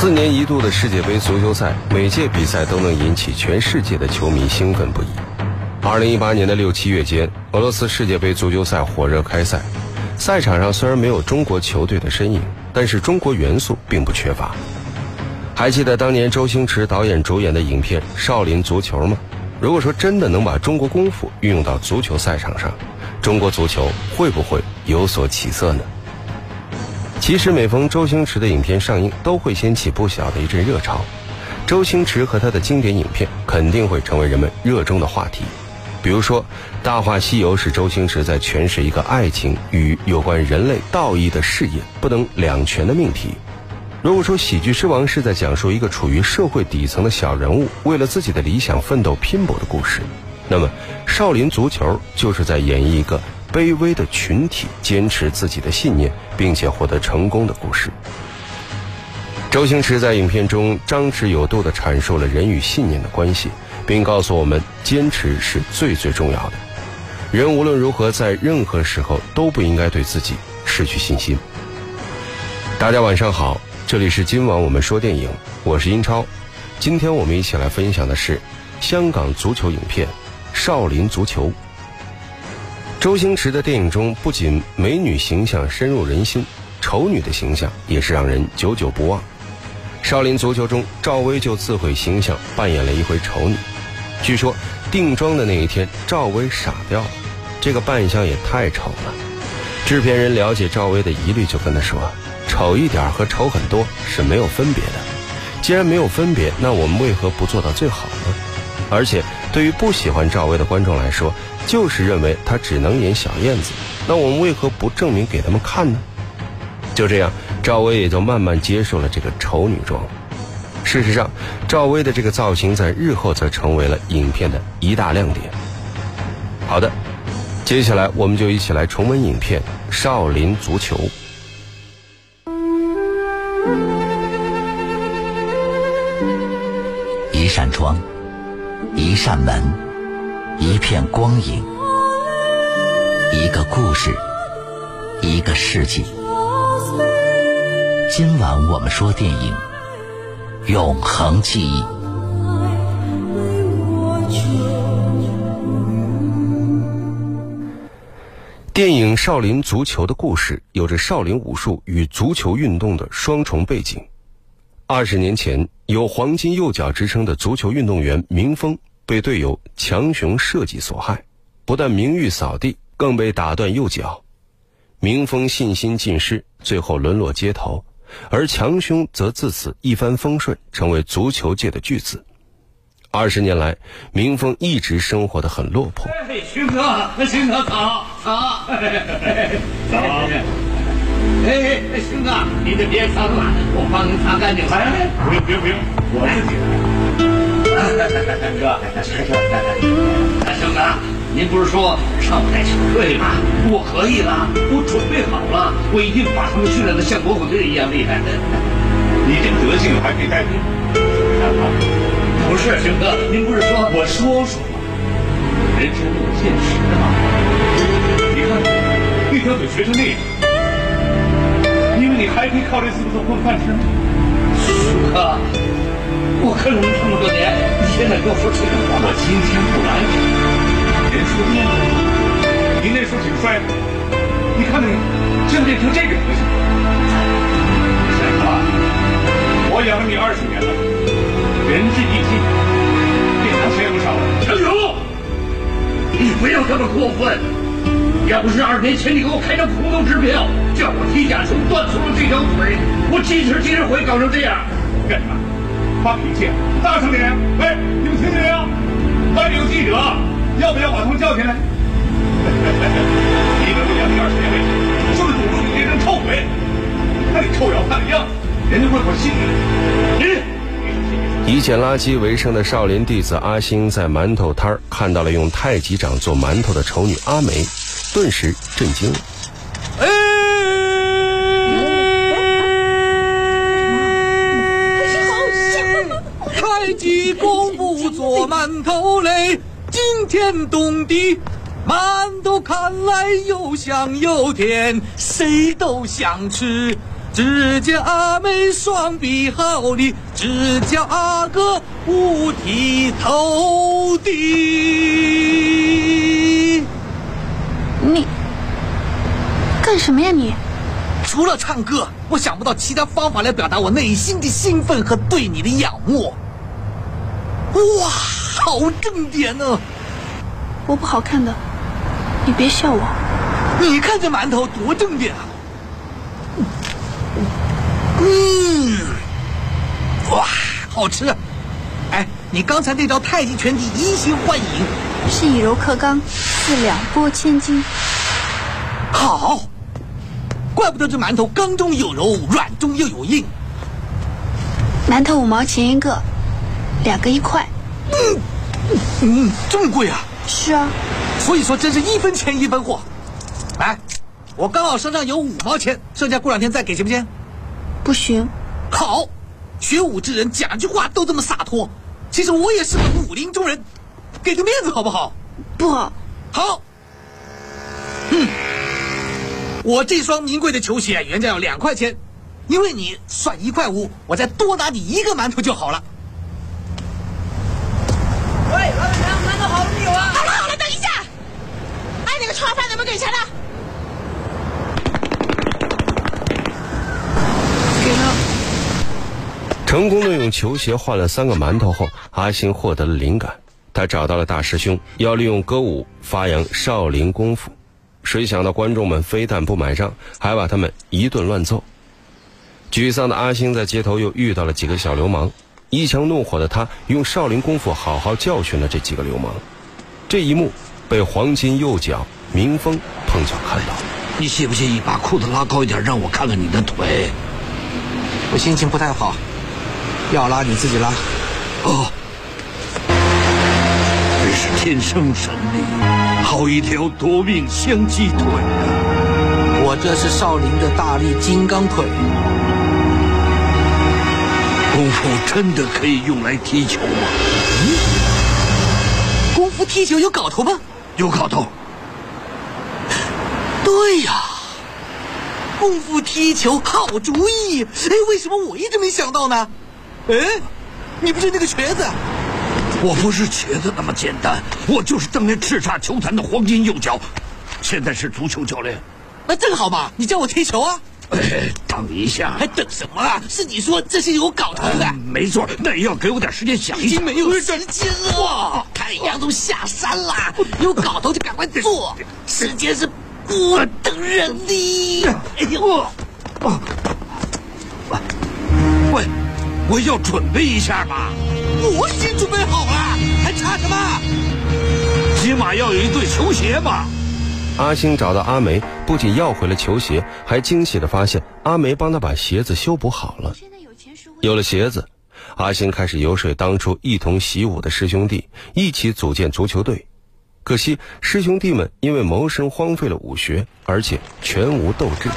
四年一度的世界杯足球赛，每届比赛都能引起全世界的球迷兴奋不已。二零一八年的六七月间，俄罗斯世界杯足球赛火热开赛，赛场上虽然没有中国球队的身影，但是中国元素并不缺乏。还记得当年周星驰导演主演的影片《少林足球》吗？如果说真的能把中国功夫运用到足球赛场上，中国足球会不会有所起色呢？其实每逢周星驰的影片上映，都会掀起不小的一阵热潮。周星驰和他的经典影片肯定会成为人们热衷的话题。比如说，《大话西游》是周星驰在诠释一个爱情与有关人类道义的事业不能两全的命题。如果说《喜剧之王》是在讲述一个处于社会底层的小人物为了自己的理想奋斗拼搏的故事，那么《少林足球》就是在演绎一个卑微的群体坚持自己的信念并且获得成功的故事。周星驰在影片中张弛有度地阐述了人与信念的关系，并告诉我们坚持是最最重要的。人无论如何，在任何时候都不应该对自己失去信心。大家晚上好。这里是今晚我们说电影，我是英超。今天我们一起来分享的是香港足球影片《少林足球》。周星驰的电影中，不仅美女形象深入人心，丑女的形象也是让人久久不忘。《少林足球》中，赵薇就自毁形象，扮演了一回丑女。据说定妆的那一天，赵薇傻掉了，这个扮相也太丑了。制片人了解赵薇的疑虑，就跟她说。丑一点和丑很多是没有分别的。既然没有分别，那我们为何不做到最好呢？而且，对于不喜欢赵薇的观众来说，就是认为她只能演小燕子。那我们为何不证明给他们看呢？就这样，赵薇也就慢慢接受了这个丑女装。事实上，赵薇的这个造型在日后则成为了影片的一大亮点。好的，接下来我们就一起来重温影片《少林足球》。一扇窗，一扇门，一片光影，一个故事，一个世纪。今晚我们说电影《永恒记忆》。电影《少林足球》的故事有着少林武术与足球运动的双重背景。二十年前，有“黄金右脚”之称的足球运动员明峰被队友强雄设计所害，不但名誉扫地，更被打断右脚。明峰信心尽失，最后沦落街头，而强雄则自此一帆风顺，成为足球界的巨子。二十年来，明峰一直生活的很落魄。勋哥，勋哥早早早。哎，勋哥，你就别脏了，我帮您擦干净。哎，不用不用不用，我自己哥，大兄哥，您不是说上不带球队吗？我可以了，我准备好了，我一定把他们训练的像国腿一样厉害。你这德行还配带队？不是，熊哥，您不是说我说说嘛，人生有现实的嘛。你看，一条腿瘸成那样。因为你还可以靠这四个字混饭吃吗？叔哥，我跟了你这么多年，你现在跟我说这种话，我今天不来，人说变了。您那时候挺帅的，你看你？现在变成这个德行。小子，我养了你二十年了，仁至义尽，这拿钱也不少了。小勇，你不要这么过分。要不是二年前你给我开张空头支票，叫我踢假球断送了这条腿，我今时今日会搞成这样？干什么？发脾气？大声点！喂，你们听见没有？外面有记者，要不要把他们叫进来？你能养你二十年为止，就是堵住你这张臭嘴。看你臭要饭的样子，人家会不会信你？以捡垃圾为生的少林弟子阿星，在馒头摊儿看到了用太极掌做馒头的丑女阿梅。顿时震惊了。哎，可是好太极功夫做馒头嘞，惊天动地，馒头看来又香又甜，谁都想吃。只见阿妹双臂好力，只叫阿哥五体投地。你干什么呀你？除了唱歌，我想不到其他方法来表达我内心的兴奋和对你的仰慕。哇，好正点呢、我不好看的，你别笑我。你看这馒头多正点啊！嗯，哇，好吃！哎，你刚才那招太极拳的移形换影，是以柔克刚，四两拨千斤。好，怪不得这馒头刚中有柔，软中又有硬。馒头五毛钱一个，两个一块。嗯，这么贵啊！是啊，所以说真是一分钱一分货。来，我刚好身上有五毛钱，剩下过两天再给，行不行？不行。好，学武之人讲句话都这么洒脱。其实我也是个武林中人，给个面子好不好？不好，好。嗯，我这双名贵的球鞋原价要两块钱，因为你算一块五，我再多拿你一个馒头就好了。老板娘，馒头好了没有啊？好了好了，等一下，哎，那个炒饭怎么给钱了？给。成功的用球鞋换了三个馒头后，阿星获得了灵感，他找到了大师兄，要利用歌舞发扬少林功夫。谁想到观众们非但不买账，还把他们一顿乱揍。沮丧的阿星在街头又遇到了几个小流氓，一腔怒火的他用少林功夫好好教训了这几个流氓。这一幕被黄金右脚明峰碰巧看到。你介不介意把裤子拉高一点，让我看看你的腿？我心情不太好，要拉你自己拉。哦，真是天生神力，好一条夺命香鸡腿啊！我这是少林的大力金刚腿。功夫真的可以用来踢球吗？嗯功夫踢球有搞头吗？有搞头。对呀，功夫踢球好主意。哎，为什么我一直没想到呢？哎，你不是那个瘸子？我不是瘸子那么简单，我就是当年叱咤球坛的黄金右脚，现在是足球教练。那正好嘛，你教我踢球啊！哎，等一下，还等什么啊？是你说这是有搞头的。没错，那也要给我点时间想一想。已经没有时间了，太阳都下山了，有搞头就赶快做，时间是不等人的。哎呦，喂，我要准备一下嘛。我已经准备好了，还差什么？起码要有一对球鞋嘛。阿星找到阿梅，不仅要回了球鞋，还惊喜地发现阿梅帮他把鞋子修补好了。有了鞋子，阿星开始游说当初一同习武的师兄弟，一起组建足球队。可惜师兄弟们因为谋生荒废了武学，而且全无斗志。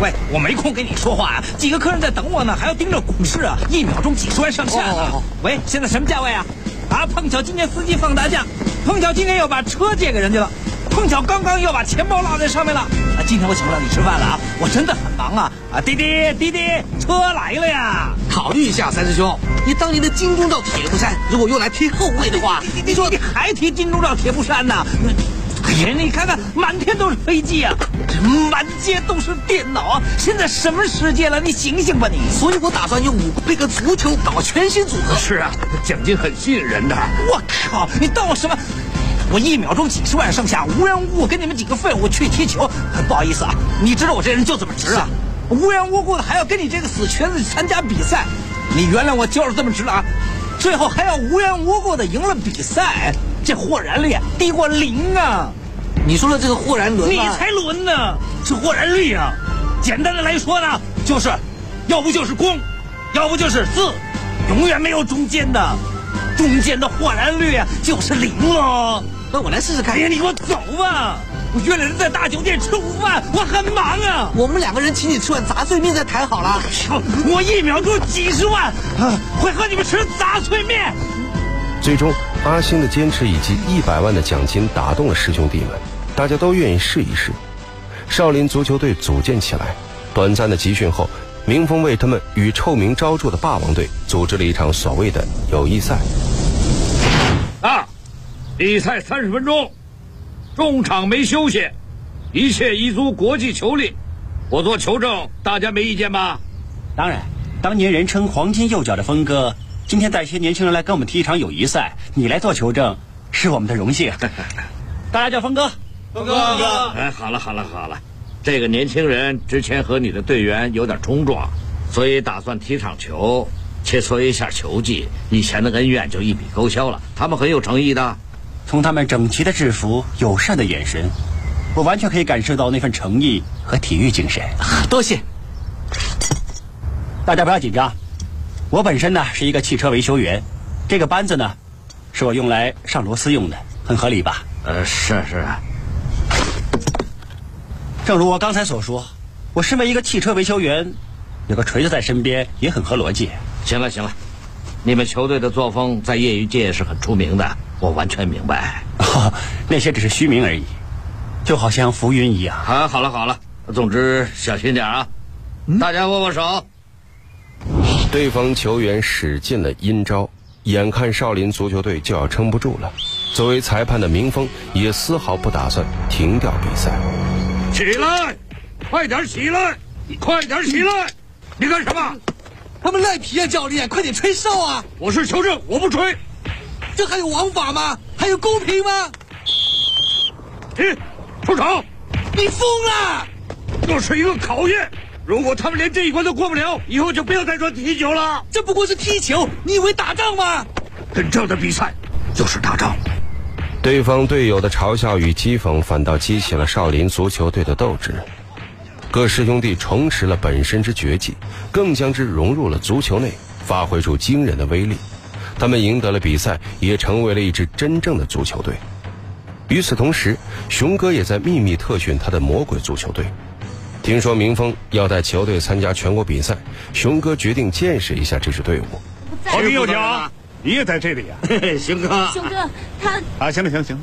喂，我没空跟你说话啊，几个客人在等我呢，还要盯着股市啊，一秒钟几十万上下呢。哦哦哦喂，现在什么价位啊？啊，碰巧今天司机放大假，碰巧今天又把车借给人家了，碰巧刚刚要把钱包落在上面了。啊，今天我请不了你吃饭了啊，我真的很忙啊。啊，滴滴滴滴，车来了呀。考虑一下，三师兄，你当年的金钟罩铁布衫，如果用来踢后卫的话，你说你还提金钟罩铁布衫呢？哎呀，你看看，满天都是飞机啊，满街都是电脑啊！现在什么世界了？你醒醒吧你！所以我打算用武功配合足球搞全新组合。是啊，奖金很吸引人的。我靠，你当我什么？我一秒钟几十万上下，无缘无故跟你们几个废物去踢球，不好意思啊，你知道我这人就这么直啊，无缘无故的还要跟你这个死瘸子参加比赛，你原谅我就是这么直了啊，最后还要无缘无故的赢了比赛，这豁然率低过零啊！你说的这个豁然轮吗？你才轮呢，是豁然率啊！简单的来说呢，就是，要不就是公，要不就是字，永远没有中间的，中间的豁然率啊就是零喽。那我来试试看哎。呀，你给我走吧！我约了人在大酒店吃午饭，我很忙啊。我们两个人请你吃碗杂碎面再谈好了。我一秒钟几十万，啊会和你们吃杂碎面。最终，阿星的坚持以及一百万的奖金打动了师兄弟们，大家都愿意试一试。少林足球队组建起来，短暂的集训后，明峰为他们与臭名昭著的霸王队组织了一场所谓的友谊赛。啊，比赛三十分钟，中场没休息，一切依足国际球例。我做球证，大家没意见吧？当然，当年人称“黄金右脚”的峰哥，今天带些年轻人来跟我们踢一场友谊赛，你来做球证，是我们的荣幸。大家叫峰哥，峰哥，峰哥。哎，好了好了好了，这个年轻人之前和你的队员有点冲撞，所以打算踢场球，切磋一下球技，以前的恩怨就一笔勾销了。他们很有诚意的，从他们整齐的制服、友善的眼神，我完全可以感受到那份诚意和体育精神。多谢。大家不要紧张，我本身呢是一个汽车维修员，这个班子呢，是我用来上螺丝用的，很合理吧？呃，是是。正如我刚才所说，我身为一个汽车维修员，有个锤子在身边也很合逻辑。行了行了，你们球队的作风在业余界是很出名的，我完全明白。那些只是虚名而已，就好像浮云一样。啊，好了好了，总之小心点啊，大家握握手。对方球员使尽了阴招，眼看少林足球队就要撑不住了。作为裁判的明峰也丝毫不打算停掉比赛。起来，快点起来，快点起来！你干什么？他们赖皮啊，教练，快点吹哨啊！我是球证，我不吹。这还有王法吗？还有公平吗？停，出场！你疯了！这是一个考验。如果他们连这一关都过不了，以后就不要再说踢球了。这不过是踢球，你以为打仗吗？跟这样的比赛就是打仗。对方队友的嘲笑与讥讽，反倒激起了少林足球队的斗志。各师兄弟重拾了本身之绝技，更将之融入了足球内，发挥出惊人的威力。他们赢得了比赛，也成为了一支真正的足球队。与此同时，熊哥也在秘密特训他的魔鬼足球队。听说明峰要带球队参加全国比赛，熊哥决定见识一下这支队伍。好听有脚，你也在这里呀？熊哥，熊哥，他啊，行了行了行了，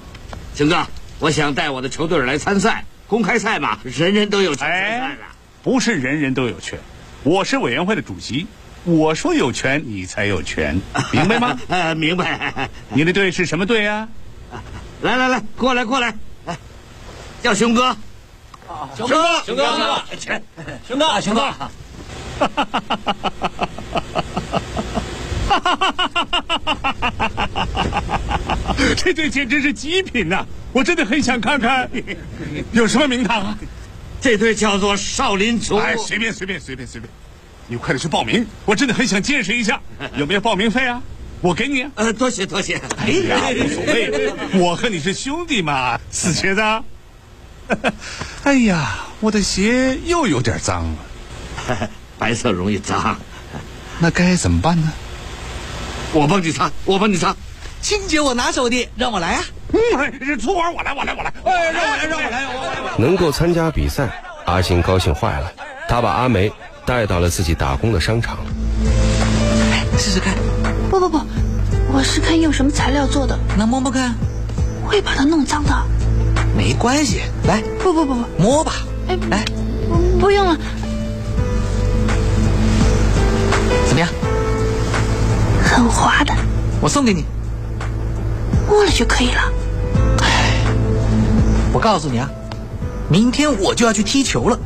熊哥，我想带我的球队来参赛，公开赛嘛，人人都有权参赛的。不是人人都有权，我是委员会的主席，我说有权你才有权，明白吗？呃，明白。你的队是什么队呀？来来来，过来过来，来，叫熊哥。熊哥，熊哥，钱，熊哥，熊哥。这队简直是极品呐！我真的很想看看，有什么名堂啊？这队叫做少林足。哎，随便随便随便随便，你快点去报名！我真的很想见识一下，有没有报名费啊？我给你。呃，多谢多谢。哎呀，无所谓，我和你是兄弟嘛，死瘸子。哎呀，我的鞋又有点脏了，白色容易脏，那该怎么办呢？我帮你擦，我帮你擦。清洁我拿手的，让我来啊！嗯，这粗活我来，我来，我来。哎，让我来，让我来，我来。能够参加比赛，阿星高兴坏了。他把阿梅带到了自己打工的商场。来试试看。不不不，我是看用什么材料做的。能摸摸看？会把它弄脏的。没关系，来。不不不不，摸吧。哎，来。不用了。怎么样？很滑的。我送给你。摸了就可以了。哎，我告诉你啊，明天我就要去踢球了。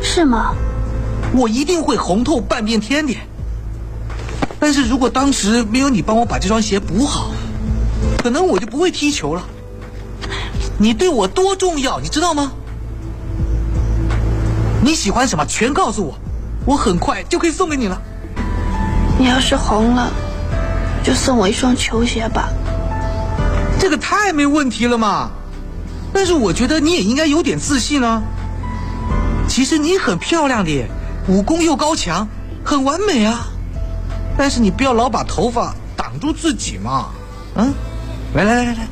是吗？我一定会红透半边天的。但是如果当时没有你帮我把这双鞋补好，可能我就不会踢球了。你对我多重要，你知道吗？你喜欢什么，全告诉我，我很快就可以送给你了。你要是红了，就送我一双球鞋吧。这个太没问题了嘛！但是我觉得你也应该有点自信啊。其实你很漂亮的，武功又高强，很完美啊。但是你不要老把头发挡住自己嘛。嗯，来来来来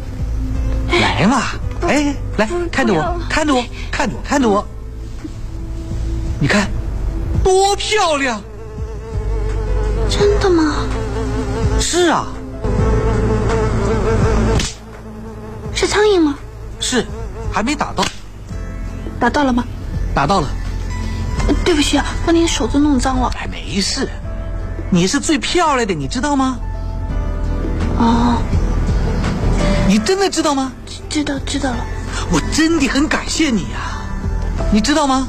来，来嘛！哎，来看着我，看着我，看着我，看着我。你看，多漂亮！真的吗？是啊。是苍蝇吗？是，还没打到。打到了吗？打到了。对不起啊，把你手都弄脏了。哎，没事，你是最漂亮的，你知道吗？哦，你真的知道吗？知道知道了。我真的很感谢你啊，你知道吗？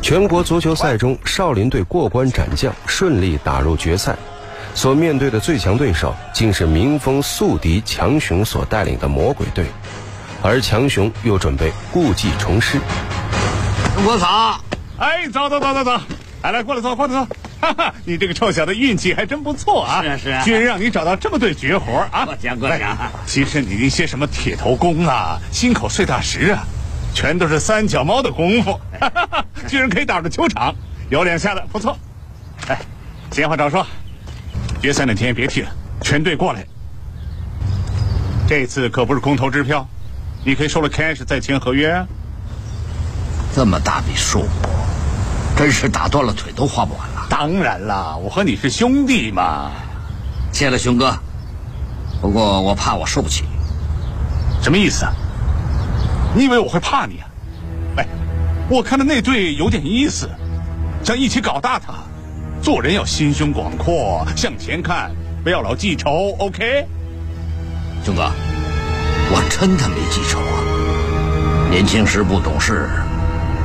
全国足球赛中，少林队过关斩将，顺利打入决赛。所面对的最强对手，竟是民风宿敌强雄所带领的魔鬼队，而强雄又准备故技重施。我早，哎，走走走走走，来来，过来坐，过来坐。哈哈，你这个臭小子运气还真不错啊！是啊是啊居然让你找到这么对绝活啊！过奖过奖哎其实你那些什么铁头功啊、心口碎大石啊，全都是三脚猫的功夫，哈哈哈居然可以打入球场，有两下子不错。哎，闲话少说，决赛那天别踢了，全队过来。这次可不是空头支票，你可以收了 cash 再签合约啊。这么大笔数目，真是打断了腿都花不完了。当然啦，我和你是兄弟嘛。谢了，熊哥。不过我怕我受不起。什么意思啊？你以为我会怕你啊？哎，我看的那队有点意思，想一起搞大他。做人要心胸广阔，向前看，不要老记仇。OK？熊哥，我真的没记仇啊。年轻时不懂事，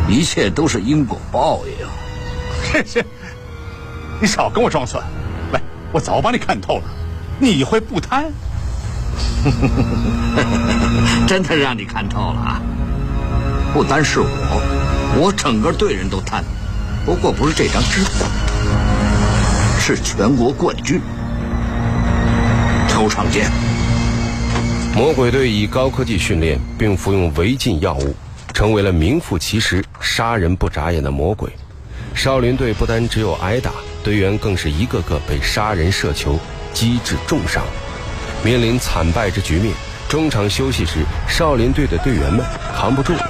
一切都是因果报应。是是，你少跟我装蒜。来，我早把你看透了，你会不贪？真的让你看透了啊！不单是我，我整个队人都贪，不过不是这张支票，是全国冠军。球场见。魔鬼队以高科技训练，并服用违禁药物，成为了名副其实杀人不眨眼的魔鬼。少林队不单只有挨打，队员更是一个个被杀人射球击致重伤，面临惨败之局面。中场休息时，少林队的队员们扛不住了。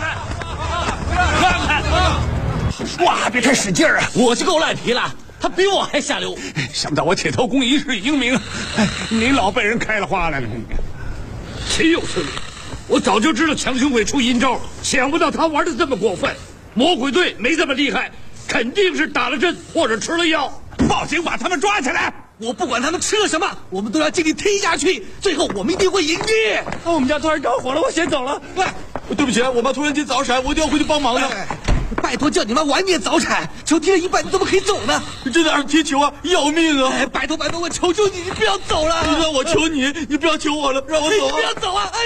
哇，别太使劲儿啊！我就够赖皮了，他比我还下流。想不到我铁头功一世英名，哎，你老被人开了花来了。岂有此理！我早就知道强雄会出阴招，想不到他玩的这么过分。魔鬼队没这么厉害，肯定是打了针或者吃了药。报警把他们抓起来！我不管他们吃了什么，我们都要尽力踢下去，最后我们一定会赢的。我们家突然着火了，我先走了。喂，对不起，我妈突然间早产，我一定要回去帮忙的。哎拜托，叫你妈晚点早产，球踢了一半，你怎么可以走呢？这哪是踢球啊，要命啊！哎，拜托拜托，我求求你，你不要走了！让我求你，你不要求我了，让我走、啊！你不要走啊！哎，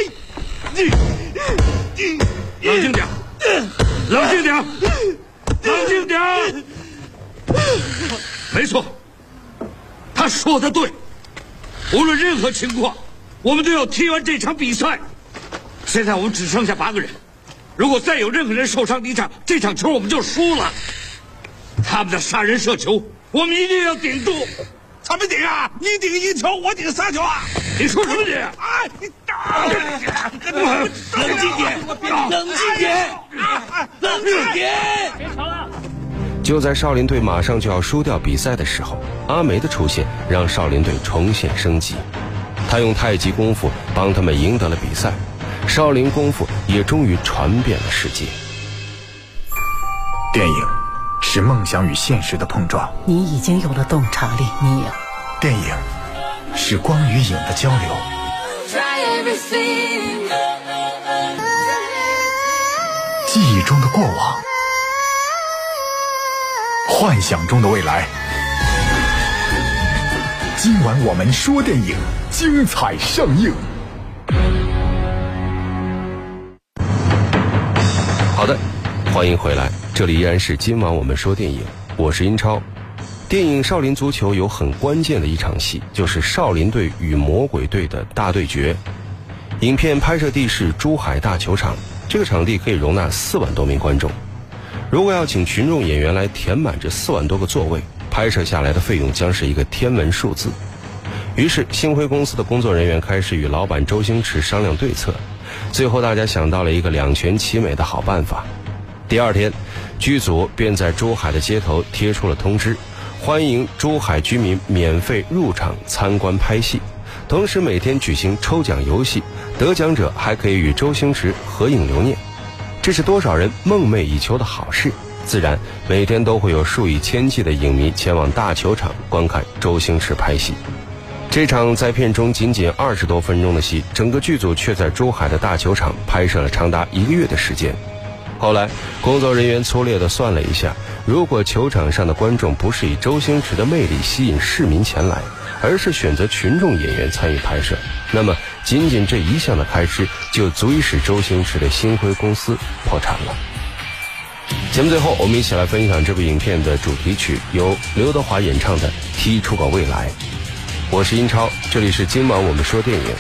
冷静点，冷静点，冷静点。没错，他说的对。无论任何情况，我们都要踢完这场比赛。现在我们只剩下八个人，如果再有任何人受伤离场，这场球我们就输了。他们的杀人射球，我们一定要顶住。怎么顶啊？你顶一球，我顶三球啊！你说什么你？哎，你！冷静点，冷静点，冷静点！别吵了！就在少林队马上就要输掉比赛的时候，阿梅的出现让少林队重现生机。他用太极功夫帮他们赢得了比赛，少林功夫也终于传遍了世界。电影是梦想与现实的碰撞，你已经有了洞察力，你呀、电影是光与影的交流，记忆中的过往，幻想中的未来。今晚我们说电影，精彩上映。好的，欢迎回来，这里依然是今晚我们说电影，我是英超。电影《少林足球》有很关键的一场戏，就是少林队与魔鬼队的大对决。影片拍摄地是珠海大球场，这个场地可以容纳四万多名观众。如果要请群众演员来填满这四万多个座位，拍摄下来的费用将是一个天文数字。于是，星辉公司的工作人员开始与老板周星驰商量对策。最后，大家想到了一个两全其美的好办法。第二天，剧组便在珠海的街头贴出了通知，欢迎珠海居民免费入场参观拍戏，同时每天举行抽奖游戏，得奖者还可以与周星驰合影留念。这是多少人梦寐以求的好事，自然每天都会有数以千计的影迷前往大球场观看周星驰拍戏。这场在片中仅仅二十多分钟的戏，整个剧组却在珠海的大球场拍摄了长达一个月的时间。后来，工作人员粗略地算了一下，如果球场上的观众不是以周星驰的魅力吸引市民前来，而是选择群众演员参与拍摄，那么仅仅这一项的开支就足以使周星驰的星辉公司破产了。节目最后，我们一起来分享这部影片的主题曲，由刘德华演唱的《踢出个未来》。我是英超，这里是今晚我们说电影，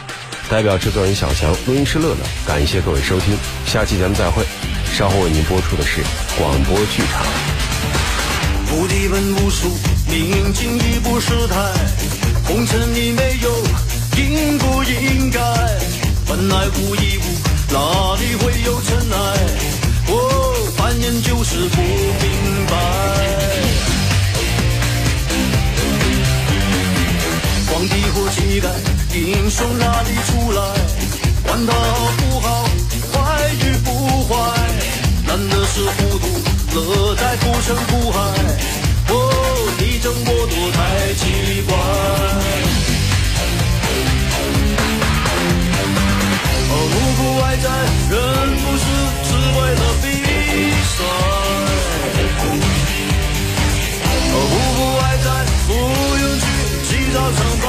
代表制作人小强，录音师乐乐，感谢各位收听，下期节目再会。稍后为您播出的是广播剧场。不敌本无数，明镜亦不识态，红尘里没有应不应该，本来无一物，哪里会有尘埃？哦，凡人就是不明白。皇帝或乞丐，英雄哪里出来？管他好不好，坏与不坏，难的是糊涂，乐在浮生苦海。太奇怪。哦，无辜外在，人不是只为了比赛。哦，无辜外在，不用去计较成败。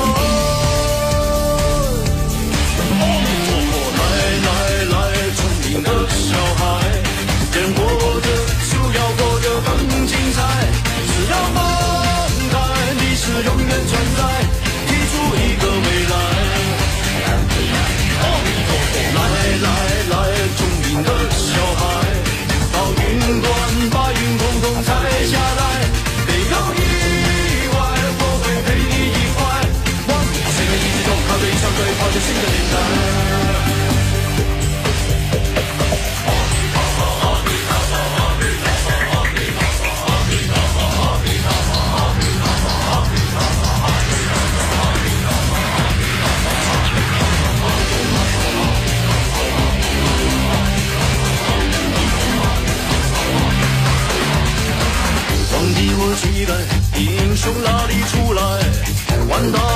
从哪里出来？管他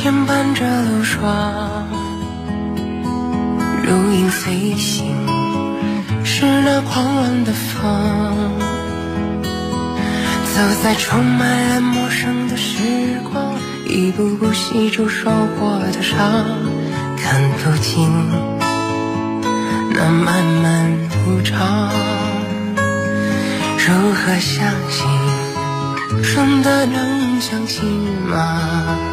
牵绊着流霜，如影随形，是那狂乱的风，走在充满了陌生的时光，一步步细数受过的伤，看不清那漫漫无常，如何相信？真的能相信吗？